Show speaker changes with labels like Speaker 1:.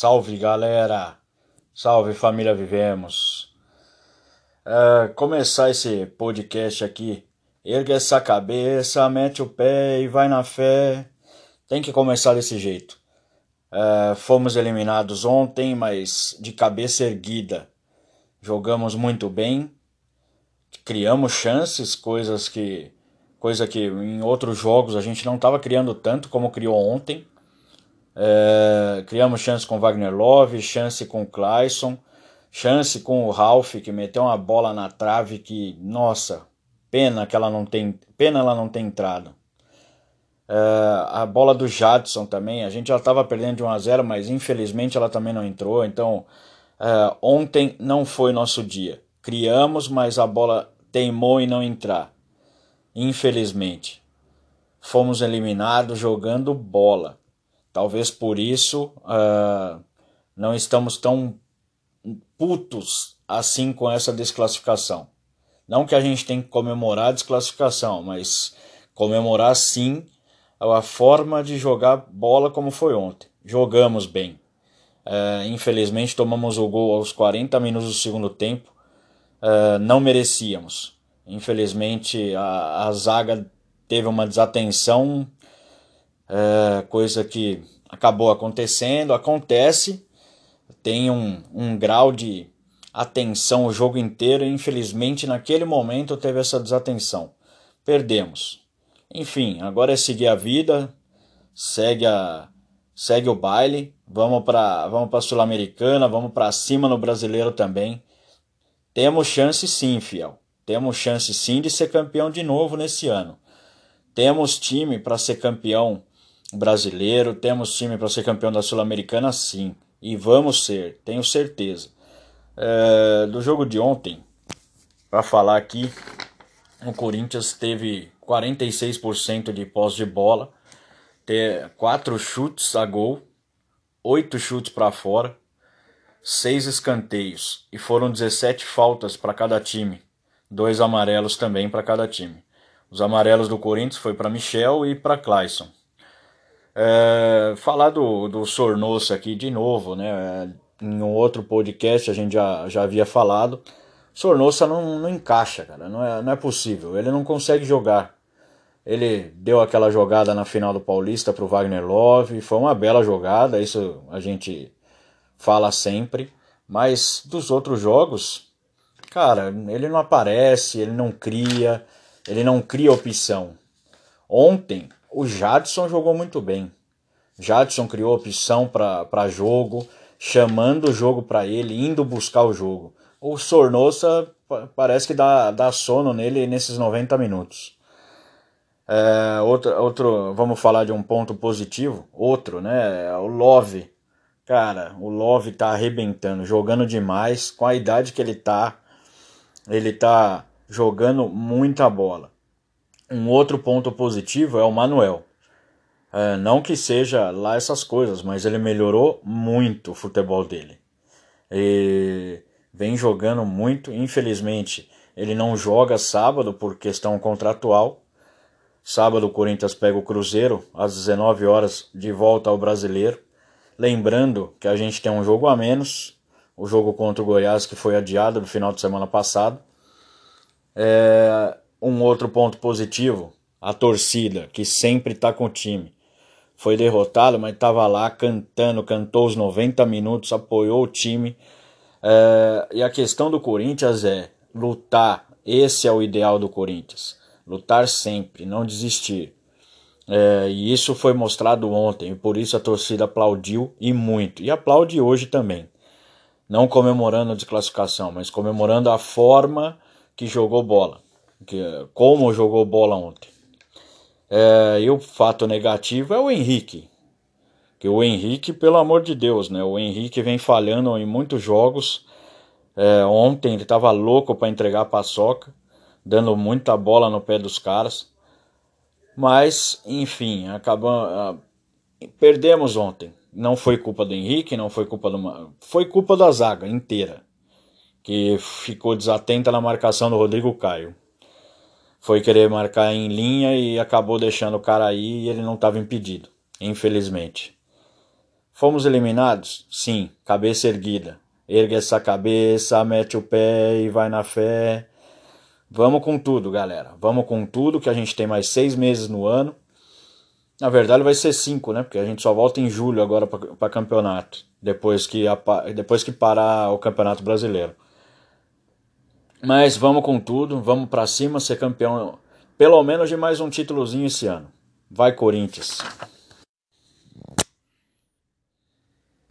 Speaker 1: Salve galera! Salve família Vivemos! Uh, começar esse podcast aqui. Erga essa cabeça, mete o pé e vai na fé. Tem que começar desse jeito. Uh, fomos eliminados ontem, mas de cabeça erguida. Jogamos muito bem, criamos chances, coisas que coisa que em outros jogos a gente não estava criando tanto como criou ontem. É, criamos chance com Wagner Love, chance com Clayson, chance com o Ralph, que meteu uma bola na trave que, nossa, pena que ela não tem, pena ela não tem entrado. É, a bola do Jadson também, a gente já estava perdendo de 1 a 0, mas infelizmente ela também não entrou. Então, é, ontem não foi nosso dia. Criamos, mas a bola teimou em não entrar. Infelizmente, fomos eliminados jogando bola. Talvez por isso uh, não estamos tão putos assim com essa desclassificação. Não que a gente tem que comemorar a desclassificação, mas comemorar sim a forma de jogar bola como foi ontem. Jogamos bem. Uh, infelizmente tomamos o gol aos 40 minutos do segundo tempo. Uh, não merecíamos. Infelizmente a, a zaga teve uma desatenção é, coisa que acabou acontecendo, acontece, tem um, um grau de atenção o jogo inteiro e infelizmente naquele momento teve essa desatenção. Perdemos. Enfim, agora é seguir a vida, segue a segue o baile, vamos para vamos para Sul-Americana, vamos para cima no Brasileiro também. Temos chance sim, fiel. Temos chance sim de ser campeão de novo nesse ano. Temos time para ser campeão brasileiro, temos time para ser campeão da Sul-Americana, sim. E vamos ser, tenho certeza. É, do jogo de ontem, para falar aqui, o Corinthians teve 46% de posse de bola, ter quatro chutes a gol, oito chutes para fora, seis escanteios e foram 17 faltas para cada time, dois amarelos também para cada time. Os amarelos do Corinthians foi para Michel e para Clayson. É, falar do, do Sornoso aqui de novo, né? Em um outro podcast a gente já, já havia falado. Sornosa não, não encaixa, cara. Não é, não é possível. Ele não consegue jogar. Ele deu aquela jogada na final do Paulista pro Wagner Love. Foi uma bela jogada, isso a gente fala sempre. Mas dos outros jogos, cara, ele não aparece, ele não cria, ele não cria opção. Ontem o Jadson jogou muito bem. Jadson criou opção para jogo, chamando o jogo para ele, indo buscar o jogo. O Sornosa parece que dá, dá sono nele nesses 90 minutos. É, outro, outro, vamos falar de um ponto positivo. Outro, né? O Love. Cara, o Love tá arrebentando, jogando demais. Com a idade que ele tá, ele tá jogando muita bola. Um outro ponto positivo é o Manuel. É, não que seja lá essas coisas, mas ele melhorou muito o futebol dele. E vem jogando muito. Infelizmente, ele não joga sábado por questão contratual. Sábado o Corinthians pega o Cruzeiro às 19 horas de volta ao Brasileiro. Lembrando que a gente tem um jogo a menos, o jogo contra o Goiás que foi adiado no final de semana passado. É, um outro ponto positivo, a torcida, que sempre está com o time. Foi derrotado, mas estava lá cantando, cantou os 90 minutos, apoiou o time. É, e a questão do Corinthians é lutar. Esse é o ideal do Corinthians. Lutar sempre, não desistir. É, e isso foi mostrado ontem, e por isso a torcida aplaudiu e muito. E aplaude hoje também. Não comemorando a desclassificação, mas comemorando a forma que jogou bola que, como jogou bola ontem. É, e o fato negativo é o Henrique. Que o Henrique, pelo amor de Deus, né? O Henrique vem falhando em muitos jogos. É, ontem ele estava louco para entregar a paçoca, dando muita bola no pé dos caras. Mas, enfim, acabamos. Perdemos ontem. Não foi culpa do Henrique, não foi culpa do. Foi culpa da zaga inteira. Que ficou desatenta na marcação do Rodrigo Caio foi querer marcar em linha e acabou deixando o cara aí e ele não estava impedido, infelizmente. Fomos eliminados? Sim, cabeça erguida. Ergue essa cabeça, mete o pé e vai na fé. Vamos com tudo, galera. Vamos com tudo, que a gente tem mais seis meses no ano. Na verdade, vai ser cinco, né? Porque a gente só volta em julho agora para campeonato. Depois que, depois que parar o campeonato brasileiro. Mas vamos com tudo, vamos para cima, ser campeão, pelo menos de mais um títulozinho esse ano. Vai, Corinthians!